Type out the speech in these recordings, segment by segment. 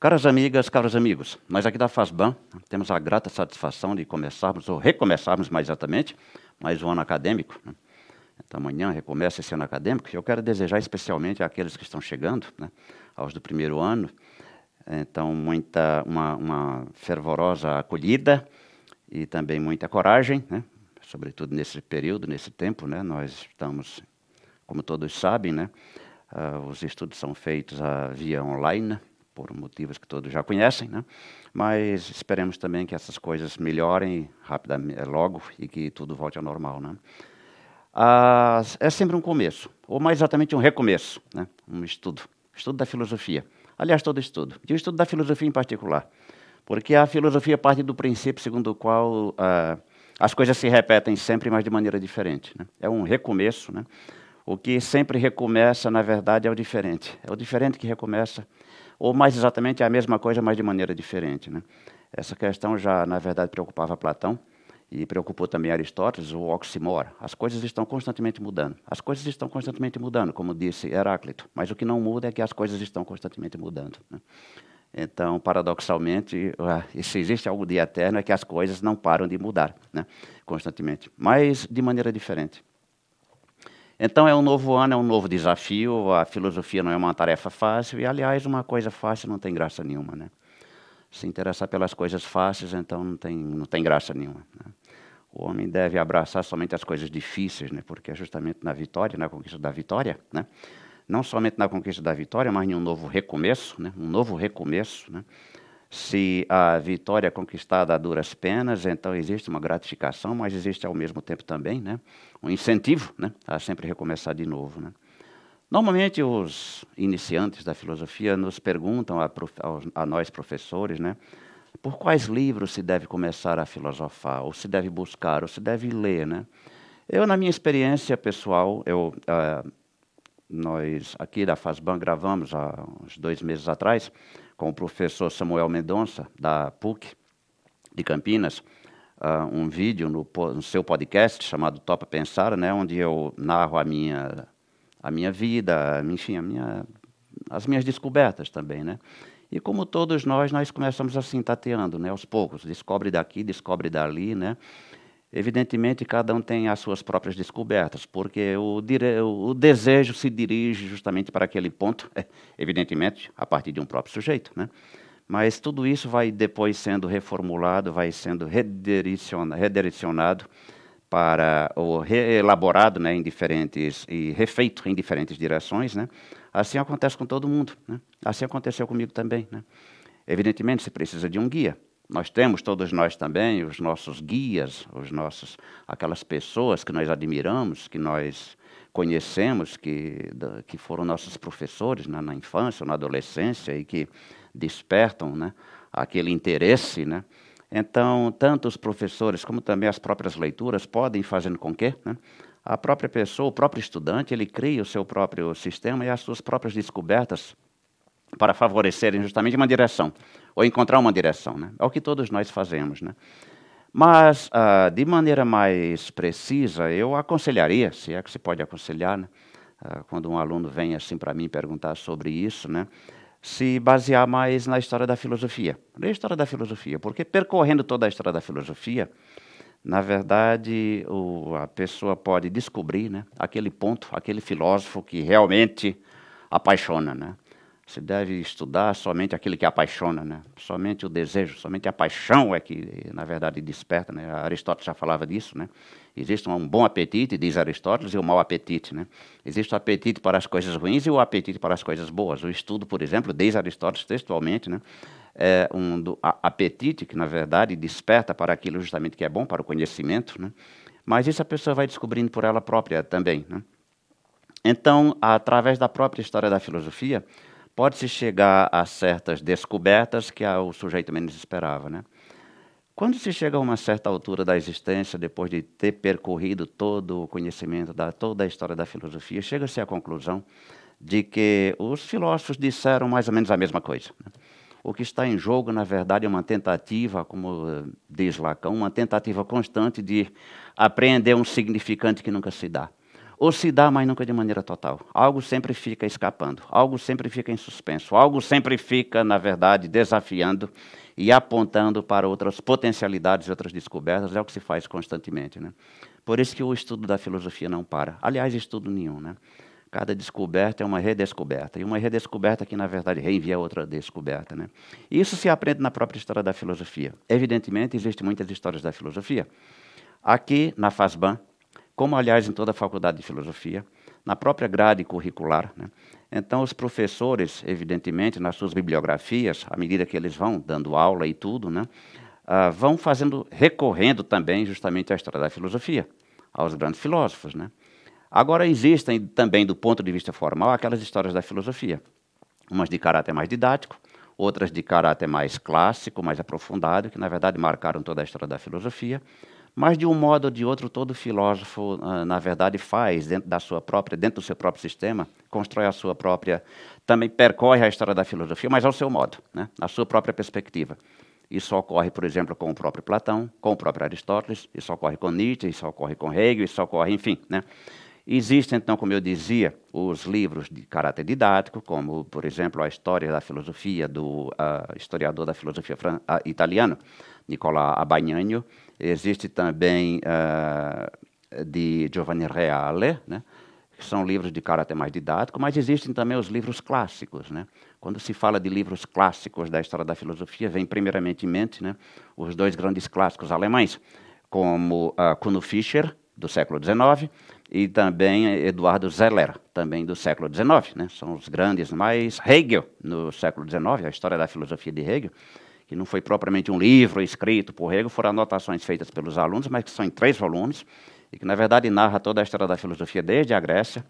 Caras amigas, caros amigos, nós aqui da FASBAN temos a grata satisfação de começarmos, ou recomeçarmos mais exatamente, mais um ano acadêmico. Né? Então, amanhã recomeça esse ano acadêmico. Eu quero desejar especialmente àqueles que estão chegando, né, aos do primeiro ano, então, muita, uma, uma fervorosa acolhida e também muita coragem, né, sobretudo nesse período, nesse tempo. Né, nós estamos, como todos sabem, né, uh, os estudos são feitos uh, via online, por motivos que todos já conhecem, né? mas esperemos também que essas coisas melhorem rapidamente, logo e que tudo volte ao normal. Né? Ah, é sempre um começo, ou mais exatamente um recomeço, né? um estudo, estudo da filosofia. Aliás, todo estudo, e o estudo da filosofia em particular, porque a filosofia parte do princípio segundo o qual ah, as coisas se repetem sempre, mas de maneira diferente. Né? É um recomeço. Né? O que sempre recomeça, na verdade, é o diferente. É o diferente que recomeça ou mais exatamente é a mesma coisa, mas de maneira diferente. Né? Essa questão já, na verdade, preocupava Platão e preocupou também Aristóteles, o oximor. As coisas estão constantemente mudando. As coisas estão constantemente mudando, como disse Heráclito, mas o que não muda é que as coisas estão constantemente mudando. Né? Então, paradoxalmente, se existe algo de eterno é que as coisas não param de mudar né? constantemente, mas de maneira diferente. Então é um novo ano, é um novo desafio. A filosofia não é uma tarefa fácil e, aliás, uma coisa fácil não tem graça nenhuma, né? Se interessar pelas coisas fáceis, então não tem, não tem graça nenhuma. Né? O homem deve abraçar somente as coisas difíceis, né? Porque é justamente na vitória, na conquista da vitória, né? Não somente na conquista da vitória, mas em um novo recomeço, né? Um novo recomeço, né? Se a vitória é conquistada a duras penas, então existe uma gratificação, mas existe ao mesmo tempo também né, um incentivo né, a sempre recomeçar de novo. Né. Normalmente, os iniciantes da filosofia nos perguntam a, a, nós, professores, né, por quais livros se deve começar a filosofar, ou se deve buscar, ou se deve ler. Né? Eu, na minha experiência pessoal, eu, uh, nós aqui da FASBAN gravamos há uns dois meses atrás com o professor Samuel Mendonça, da PUC de Campinas, uh, um vídeo no, no, seu podcast chamado Topa Pensar, né, onde eu narro a minha, a minha vida, enfim, a minha, as minhas descobertas também. Né? E como todos nós, nós começamos assim, tateando, né, aos poucos, descobre daqui, descobre dali, né? Evidentemente, cada um tem as suas próprias descobertas, porque o, dire... o desejo se dirige justamente para aquele ponto, evidentemente, a partir de um próprio sujeito. Né? Mas tudo isso vai depois sendo reformulado, vai sendo redirecionado, redirecionado para o reelaborado né, em diferentes e refeito em diferentes direções. Né? Assim acontece com todo mundo. Né? Assim aconteceu comigo também. Né? Evidentemente, se precisa de um guia. Nós temos, todos nós também, os nossos guias, os nossos, aquelas pessoas que nós admiramos, que nós conhecemos, que, que foram nossos professores né, na infância, na adolescência e que despertam né, aquele interesse. Né? Então, tanto os professores como também as próprias leituras podem fazer com que né, a própria pessoa, o próprio estudante, ele crie o seu próprio sistema e as suas próprias descobertas para favorecerem justamente uma direção, ou encontrar uma direção. Né? É o que todos nós fazemos. Né? Mas, uh, de maneira mais precisa, eu aconselharia, se é que se pode aconselhar, né? uh, quando um aluno vem assim para mim perguntar sobre isso, né? se basear mais na história da filosofia. Na história da filosofia, porque percorrendo toda a história da filosofia, na verdade, o, a pessoa pode descobrir né, aquele ponto, aquele filósofo que realmente apaixona. Né? Se deve estudar somente aquele que apaixona, né? Somente o desejo, somente a paixão é que, na verdade, desperta, né? Aristóteles já falava disso, né? Existe um bom apetite, diz Aristóteles, e um mau apetite, né? Existe o apetite para as coisas ruins e o apetite para as coisas boas. O estudo, por exemplo, diz Aristóteles textualmente, né? É um do, apetite que, na verdade, desperta para aquilo justamente que é bom, para o conhecimento, né? Mas isso a pessoa vai descobrindo por ela própria também, né? Então, através da própria história da filosofia, pode-se chegar a certas descobertas que o sujeito menos esperava. Né? Quando se chega a uma certa altura da existência, depois de ter percorrido todo o conhecimento, da toda a história da filosofia, chega-se à conclusão de que os filósofos disseram mais ou menos a mesma coisa. Né? O que está em jogo, na verdade, é uma tentativa, como diz Lacan, uma tentativa constante de apreender um significante que nunca se dá ou se dá, mas nunca de maneira total. Algo sempre fica escapando, algo sempre fica em suspenso, algo sempre fica, na verdade, desafiando e apontando para outras potencialidades e outras descobertas, é o que se faz constantemente. Né? Por isso que o estudo da filosofia não para. Aliás, estudo nenhum. Né? Cada descoberta é uma redescoberta, e uma redescoberta que, na verdade, reenvia outra descoberta. Né? Isso se aprende na própria história da filosofia. Evidentemente, existem muitas histórias da filosofia. Aqui, na FASBAN, como, aliás, em toda a faculdade de filosofia, na própria grade curricular. Né? Então, os professores, evidentemente, nas suas bibliografias, à medida que eles vão dando aula e tudo, né, uh, vão fazendo, recorrendo também justamente à história da filosofia, aos grandes filósofos. Né? Agora, existem também, do ponto de vista formal, aquelas histórias da filosofia, umas de caráter mais didático, outras de caráter mais clássico, mais aprofundado, que na verdade marcaram toda a história da filosofia, mas de um modo ou de outro todo filósofo, ah, na verdade, faz dentro da sua própria, dentro do seu próprio sistema, constrói a sua própria, também percorre a história da filosofia, mas ao seu modo, né? na sua própria perspectiva. Isso ocorre, por exemplo, com o próprio Platão, com o próprio Aristóteles, isso ocorre com Nietzsche, isso ocorre com Hegel, isso ocorre, enfim, né? Existem, então, como eu dizia, os livros de caráter didático, como, por exemplo, a História da Filosofia do uh, historiador da filosofia uh, italiano, Nicola Abagnano. Existe também uh, de Giovanni Reale, né, que são livros de caráter mais didático, mas existem também os livros clássicos. Né? Quando se fala de livros clássicos da história da filosofia, vem primeiramente em mente né, os dois grandes clássicos alemães, como uh, Kuno Fischer, do século XIX, e também Eduardo Zeller, também do século XIX. Né? São os grandes, mas Hegel, no século XIX, a história da filosofia de Hegel, que não foi propriamente um livro escrito por Hegel, foram anotações feitas pelos alunos, mas que são em três volumes, e que, na verdade, narra toda a história da filosofia desde a Grécia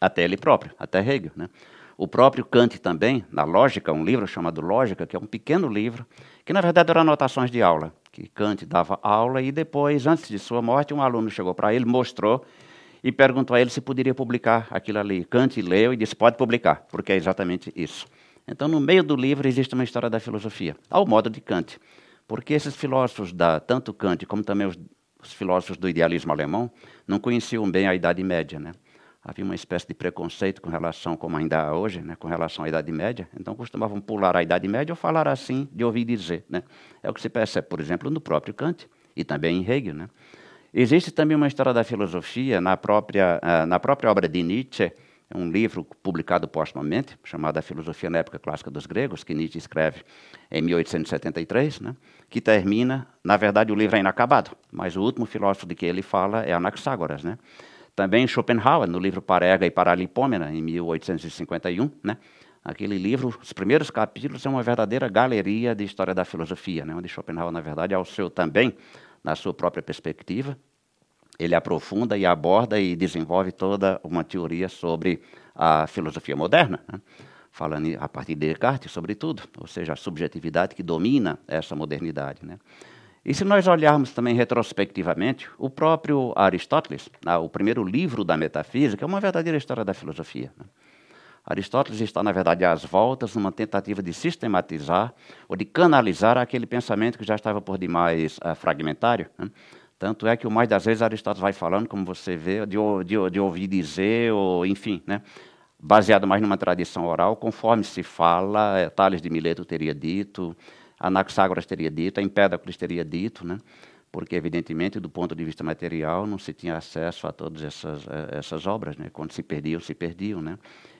até ele próprio, até Hegel. Né? O próprio Kant também, na Lógica, um livro chamado Lógica, que é um pequeno livro, que na verdade eram anotações de aula, que Kant dava aula e depois, antes de sua morte, um aluno chegou para ele, mostrou e perguntou a ele se poderia publicar aquilo ali. Kant leu e disse: pode publicar, porque é exatamente isso. Então, no meio do livro existe uma história da filosofia, ao modo de Kant. Porque esses filósofos, da, tanto Kant como também os, os filósofos do idealismo alemão, não conheciam bem a Idade Média. Né? Havia uma espécie de preconceito com relação, como ainda há hoje, né, com relação à Idade Média. Então, costumavam pular a Idade Média ou falar assim, de ouvir dizer. Né? É o que se percebe, por exemplo, no próprio Kant e também em Hegel. Né? Existe também uma história da filosofia na própria, uh, na própria obra de Nietzsche, um livro publicado postumamente, chamado A Filosofia na Época Clássica dos Gregos, que Nietzsche escreve em 1873, né, que termina, na verdade o livro é inacabado, mas o último filósofo de que ele fala é Anaxágoras. Né. Também Schopenhauer, no livro Parega e Paralipômena, em 1851, né, aquele livro, os primeiros capítulos, é uma verdadeira galeria de história da filosofia, né, onde Schopenhauer, na verdade, ao seu também na sua própria perspectiva. Ele aprofunda e aborda e desenvolve toda uma teoria sobre a filosofia moderna, né? falando a partir de Descartes, sobretudo, ou seja, a subjetividade que domina essa modernidade. Né? E se nós olharmos também retrospectivamente, o próprio Aristóteles, ah, o primeiro livro da metafísica, é uma verdadeira história da filosofia. Né? Aristóteles está, na verdade, às voltas numa tentativa de sistematizar ou de canalizar aquele pensamento que já estava por demais uh, fragmentário. Né? Tanto é que o mais das vezes Aristóteles vai falando, como você vê, de, de, de ouvir dizer, ou enfim, né? baseado mais numa tradição oral, conforme se fala, é, Tales de Mileto teria dito, Anaxágoras teria dito, Empédocles teria dito, né? Porque, evidentemente, do ponto de vista material, não se tinha acesso a todas essas, eh, essas obras. Né? Quando se perdiam, se perdiam. Né?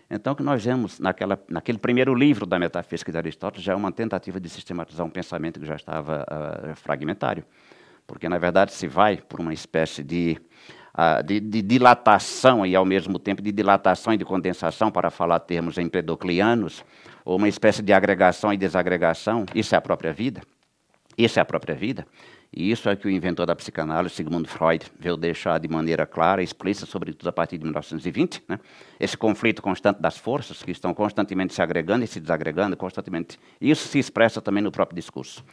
Então, o que nós vemos naquela, naquele primeiro livro da Metafísica de Aristóteles já é uma tentativa de sistematizar um pensamento que já estava uh, fragmentário. Porque, na verdade, se vai por uma espécie de, uh, de, de, dilatação e, ao mesmo tempo, de dilatação e de condensação, para falar termos empedoclianos, ou uma espécie de agregação e desagregação, isso é a própria vida. Isso é a própria vida. E isso é que o inventor da psicanálise, Sigmund Freud, veio deixar de maneira clara explícita, sobretudo a partir de 1920. Né? Esse conflito constante das forças, que estão constantemente se agregando e se desagregando, constantemente. Isso se expressa também no próprio discurso.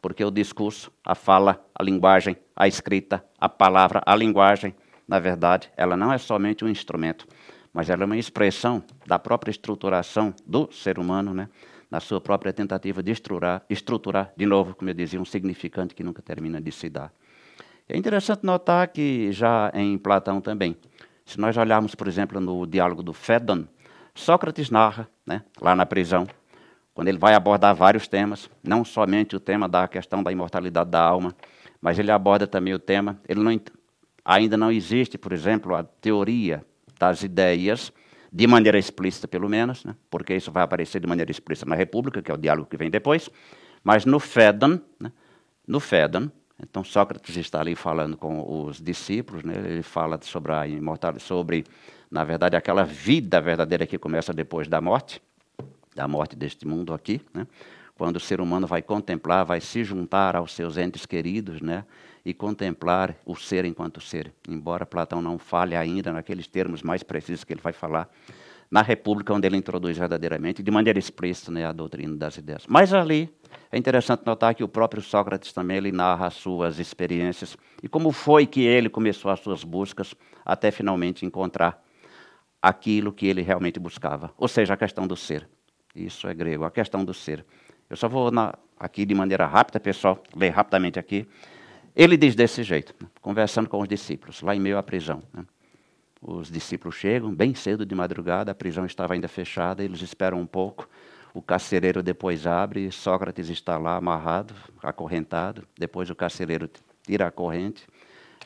Porque o discurso, a fala, a linguagem, a escrita, a palavra, a linguagem, na verdade, ela não é somente um instrumento, mas ela é uma expressão da própria estruturação do ser humano, né? Na sua própria tentativa de estruturar, estruturar, de novo, como eu dizia, um significante que nunca termina de se dar. É interessante notar que já em Platão também Se nós olharmos, por exemplo, no diálogo do Fédon, Sócrates narra, né, lá na prisão, quando ele vai abordar vários temas, não somente o tema da questão da imortalidade da alma, mas ele aborda também o tema, ele não, ainda não existe, por exemplo, a teoria das ideias, de maneira explícita pelo menos, né, porque isso vai aparecer de maneira explícita na República, que é o diálogo que vem depois, mas no Fédon, né, no Fédon, então Sócrates está ali falando com os discípulos, né, ele fala sobre a imortalidade, sobre, na verdade, aquela vida verdadeira que começa depois da morte, da morte deste mundo aqui, né? quando o ser humano vai contemplar, vai se juntar aos seus entes queridos, né? E contemplar o ser enquanto ser. Embora Platão não fale ainda naqueles termos mais precisos que ele vai falar na República, onde ele introduz verdadeiramente, de maneira explícita, né, a doutrina das ideias. Mas ali é interessante notar que o próprio Sócrates também ele narra as suas experiências e como foi que ele começou as suas buscas até finalmente encontrar aquilo que ele realmente buscava, ou seja, a questão do ser. Isso é grego, a questão do ser. Eu só vou na, aqui de maneira rápida, pessoal, ler rapidamente aqui. Ele diz desse jeito, né, conversando com os discípulos, lá em meio à prisão. Né. Os discípulos chegam bem cedo de madrugada, a prisão estava ainda fechada, eles esperam um pouco. O carcereiro depois abre, Sócrates está lá amarrado, acorrentado. Depois o carcereiro tira a corrente,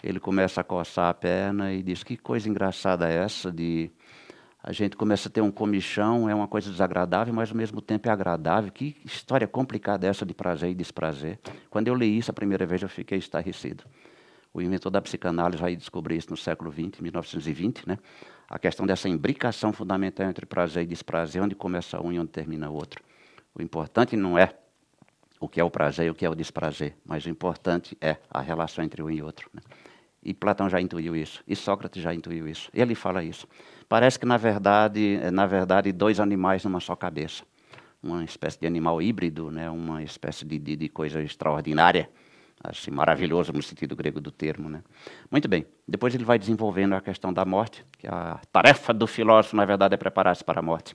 ele começa a coçar a perna e diz: Que coisa engraçada é essa de a gente começa a ter um comichão, é uma coisa desagradável, mas ao mesmo tempo é agradável. Que história complicada essa de prazer e desprazer. Quando eu li isso a primeira vez, eu fiquei estarrecido. O inventor da psicanálise vai descobrir isso no século XX, 1920, né? A questão dessa imbricação fundamental entre prazer e desprazer, onde começa um e onde termina o outro. O importante não é o que é o prazer e o que é o desprazer, mas o importante é a relação entre um e outro. Né? E Platão já intuiu isso, e Sócrates já intuiu isso. Ele fala isso. Parece que, na verdade, na verdade, dois animais numa só cabeça. Uma espécie de animal híbrido, né? uma espécie de, de, de coisa extraordinária, assim, maravilhoso no sentido grego do termo. Né? Muito bem, depois ele vai desenvolvendo a questão da morte, que a tarefa do filósofo, na verdade, é preparar-se para a morte.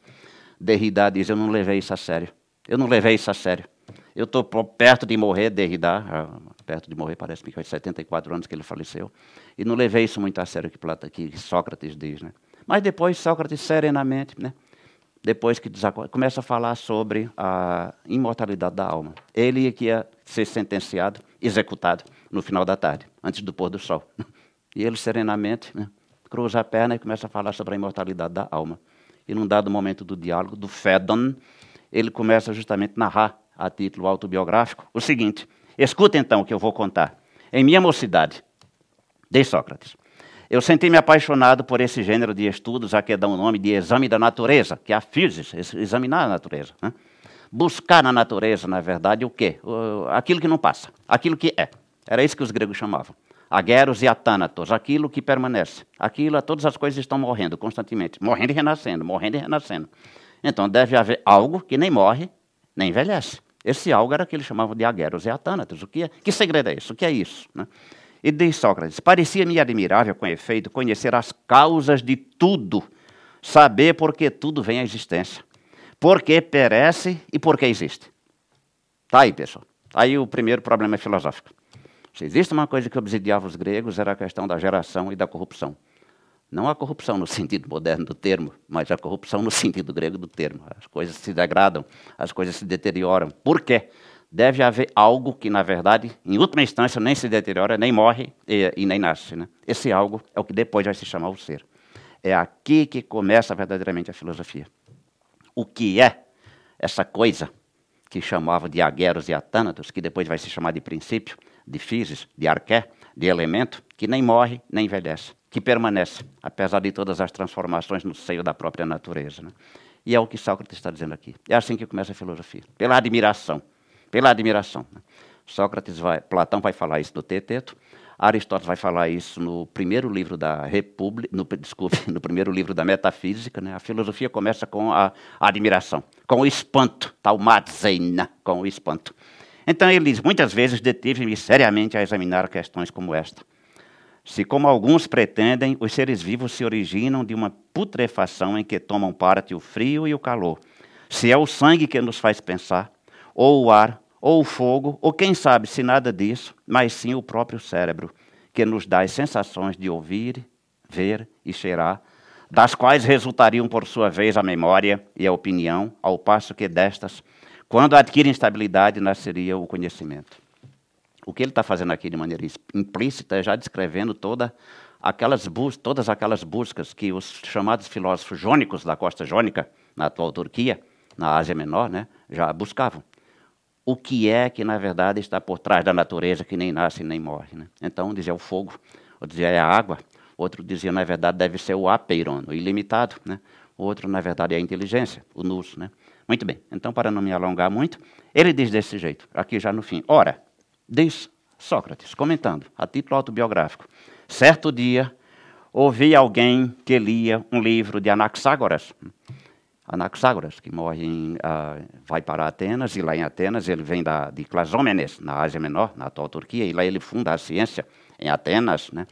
Derrida diz, eu não levei isso a sério. Eu não levei isso a sério. Eu estou perto de morrer, Derrida, perto de morrer, parece que foi 74 anos que ele faleceu, e não levei isso muito a sério que, Plata, que Sócrates diz. Né? Mas depois Sócrates, serenamente, né? depois que começa a falar sobre a imortalidade da alma. Ele que ia ser sentenciado, executado, no final da tarde, antes do pôr do sol. E ele serenamente né, cruza a perna e começa a falar sobre a imortalidade da alma. E num dado momento do diálogo, do Fédon, ele começa justamente a narrar a título autobiográfico, o seguinte: escuta então o que eu vou contar. Em minha mocidade, de Sócrates, eu senti-me apaixonado por esse gênero de estudos a que dão o nome de exame da natureza, que é a física, examinar a natureza. Né? Buscar na natureza, na verdade, o quê? aquilo que não passa, aquilo que é. Era isso que os gregos chamavam. Agueros e atânatos, aquilo que permanece. Aquilo, todas as coisas estão morrendo constantemente, morrendo e renascendo, morrendo e renascendo. Então deve haver algo que nem morre, nem envelhece. Esse algo era que eles chamavam de agueros e atânatos. O que, é? que segredo é isso? O que é isso? Né? E diz Sócrates: parecia-me admirável, com efeito, conhecer as causas de tudo, saber por que tudo vem à existência, por que perece e por que existe. Está aí, pessoal. Está aí o primeiro problema filosófico. Se existe uma coisa que obsidiava os gregos, era a questão da geração e da corrupção. Não a corrupção no sentido moderno do termo, mas a corrupção no sentido grego do termo. As coisas se degradam, as coisas se deterioram. Por quê? Deve haver algo que, na verdade, em última instância, nem se deteriora, nem morre e, e nem nasce. Né? Esse algo é o que depois vai se chamar o ser. É aqui que começa verdadeiramente a filosofia. O que é essa coisa que chamava de agueros e atânatos, que depois vai se chamar de princípio, de physis, de arqué, de elemento, que nem morre nem envelhece que permanece, apesar de todas as transformações no seio da própria natureza. Né? E é o que Sócrates está dizendo aqui. É assim que começa a filosofia, pela admiração. Pela admiração. Né? Sócrates vai, Platão vai falar isso no Teteto, Aristóteles vai falar isso no primeiro livro da República, no, desculpe, no primeiro livro da Metafísica. Né? A filosofia começa com a, admiração, com o espanto, taumatzeina, com o espanto. Então ele diz, muitas vezes detive-me seriamente a examinar questões como esta. Se, como alguns pretendem, os seres vivos se originam de uma putrefação em que tomam parte o frio e o calor, se é o sangue que nos faz pensar, ou o ar, ou o fogo, ou quem sabe se nada disso, mas sim o próprio cérebro, que nos dá as sensações de ouvir, ver e cheirar, das quais resultariam, por sua vez, a memória e a opinião, ao passo que destas, quando adquirem estabilidade, nasceria o conhecimento. O que ele está fazendo aqui de maneira implícita é já descrevendo toda aquelas todas aquelas buscas que os chamados filósofos jônicos da costa jônica, na atual Turquia, na Ásia Menor, né, já buscavam. O que é que, na verdade, está por trás da natureza que nem nasce nem morre? Né? Então, dizia o fogo, outro dizia é a água, outro dizia, na verdade, deve ser o apeiron, o ilimitado. Né? Outro, na verdade, é a inteligência, o nus. Né? Muito bem, então, para não me alongar muito, ele diz desse jeito, aqui já no fim. Ora, diz Sócrates, comentando, a título autobiográfico, certo dia ouvi alguém que lia um livro de Anaxágoras, Anaxágoras, que morre em, uh, vai para Atenas, e lá em Atenas ele vem da, de Clasômenes, na Ásia Menor, na atual Turquia, e lá ele funda a ciência em Atenas, né,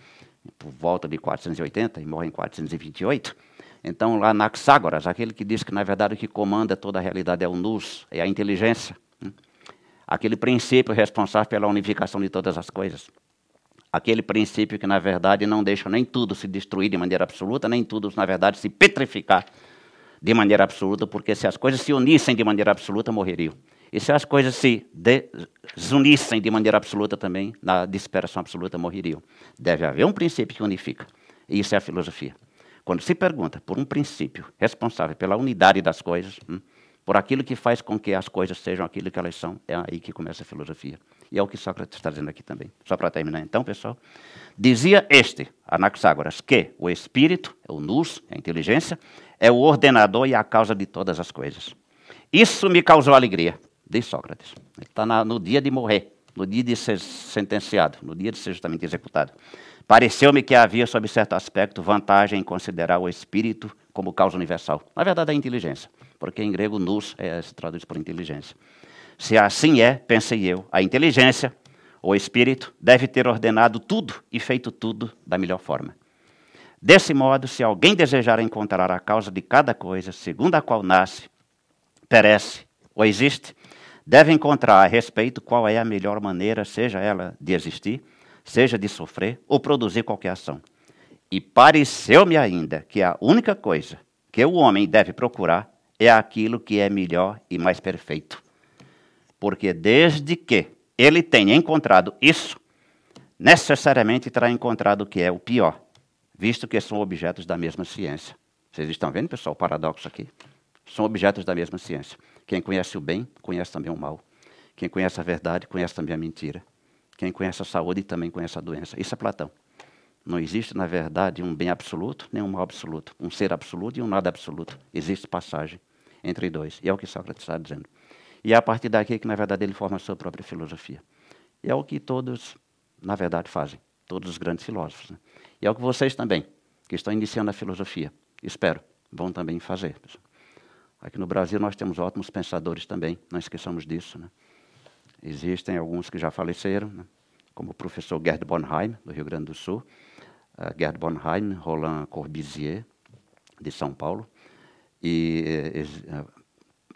por volta de 480, e morre em 428. Então, lá Anaxágoras, aquele que diz que, na verdade, o que comanda toda a realidade é o nous, é a inteligência, né, aquele princípio responsável pela unificação de todas as coisas. Aquele princípio que, na verdade, não deixa nem tudo se destruir de maneira absoluta, nem tudo, na verdade, se petrificar de maneira absoluta, porque se as coisas se unissem de maneira absoluta, morreriam. E se as coisas se desunissem de maneira absoluta também, na dispersão absoluta, morreriam. Deve haver um princípio que unifica. E isso é a filosofia. Quando se pergunta por um princípio responsável pela unidade das coisas, hum, por aquilo que faz com que as coisas sejam aquilo que elas são, é aí que começa a filosofia. E é o que Sócrates está dizendo aqui também. Só para terminar, então, pessoal. Dizia este, Anaxágoras, que o espírito, o nous, a inteligência, é o ordenador e a causa de todas as coisas. Isso me causou alegria, diz Sócrates. Ele está no dia de morrer, no dia de ser sentenciado, no dia de ser justamente executado. Pareceu-me que havia, sob certo aspecto, vantagem em considerar o espírito como causa universal. Na verdade, a inteligência, porque em grego nous é, se traduz por inteligência. Se assim é, pensei eu, a inteligência, o espírito, deve ter ordenado tudo e feito tudo da melhor forma. Desse modo, se alguém desejar encontrar a causa de cada coisa, segundo a qual nasce, perece ou existe, deve encontrar a respeito qual é a melhor maneira, seja ela de existir, seja de sofrer ou produzir qualquer ação. E pareceu-me ainda que a única coisa que o homem deve procurar é aquilo que é melhor e mais perfeito. Porque desde que ele tenha encontrado isso, necessariamente terá encontrado o que é o pior visto que são objetos da mesma ciência. Vocês estão vendo, pessoal, o paradoxo aqui? São objetos da mesma ciência. Quem conhece o bem, conhece também o mal. Quem conhece a verdade, conhece também a mentira. Quem conhece a saúde, também conhece a doença. Isso é Platão. Não existe, na verdade, um bem absoluto, nem um mal absoluto. Um ser absoluto e um nada absoluto. Existe passagem entre dois. E é o que Sócrates está dizendo. E é a partir daqui que, na verdade, ele forma a sua própria filosofia. E é o que todos, na verdade, fazem. Todos os grandes filósofos. Né? E é o que vocês também, que estão iniciando a filosofia, espero, vão também fazer. Aqui no Brasil nós temos ótimos pensadores também, não esqueçamos disso. Né? Existem alguns que já faleceram, né? como o professor Gerd Bonheim, do Rio Grande do Sul, uh, Gerd Bonheim, Roland Corbusier, de São Paulo, e uh,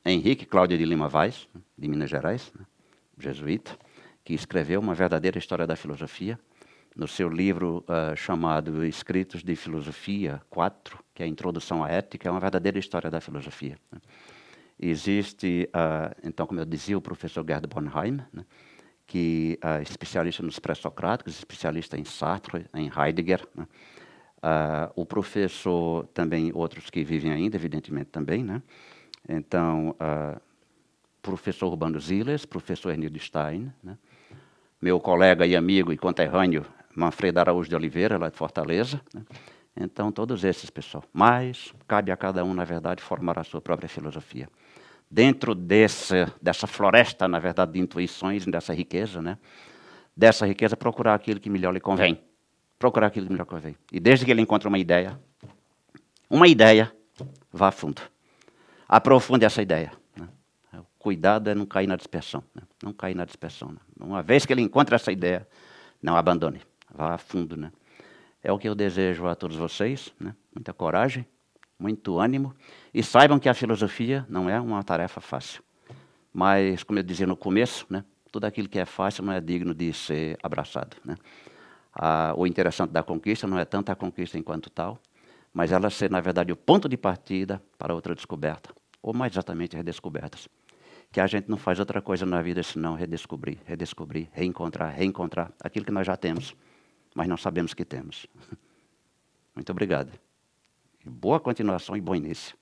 Henrique Cláudio de Lima Vaz, de Minas Gerais, né? jesuíta, que escreveu uma verdadeira história da filosofia, no seu livro uh, chamado Escritos de Filosofia 4, que é a Introdução à Ética, é uma verdadeira história da filosofia. Né? Existe, uh, então, como eu dizia, o professor Gerd Bonheim, né? que é uh, especialista nos pré-socráticos, especialista em Sartre, em Heidegger. Né? o professor, também outros que vivem ainda, evidentemente, também. Né? Então, professor Urbano Ziles, professor Ernildo Stein, né? meu colega e amigo e conterrâneo Manfredo Araújo de Oliveira, lá de Fortaleza. Né? Então, todos esses, pessoal. Mas cabe a cada um, na verdade, formar a sua própria filosofia. Dentro desse, dessa floresta, na verdade, de intuições, dessa riqueza, né? dessa riqueza, procurar aquilo que melhor lhe convém. Procurar aquilo que melhor convém. E desde que ele encontre uma ideia, uma ideia, vá a fundo. Aprofunde essa ideia. Né? Cuidado é não cair na dispersão. Né? Não cair na dispersão. Né? Uma vez que ele encontra essa ideia, não abandone vá a fundo, né? É o que eu desejo a todos vocês, né? Muita coragem, muito ânimo e saibam que a filosofia não é uma tarefa fácil. Mas, como eu dizia no começo, né? Tudo aquilo que é fácil não é digno de ser abraçado, né? o interessante da conquista não é tanto a conquista enquanto tal, mas ela ser, na verdade, o ponto de partida para outra descoberta, ou mais exatamente redescobertas. Que a gente não faz outra coisa na vida senão redescobrir, redescobrir, reencontrar, reencontrar aquilo que nós já temos, mas não sabemos que temos. Muito obrigado. Boa continuação e bom início.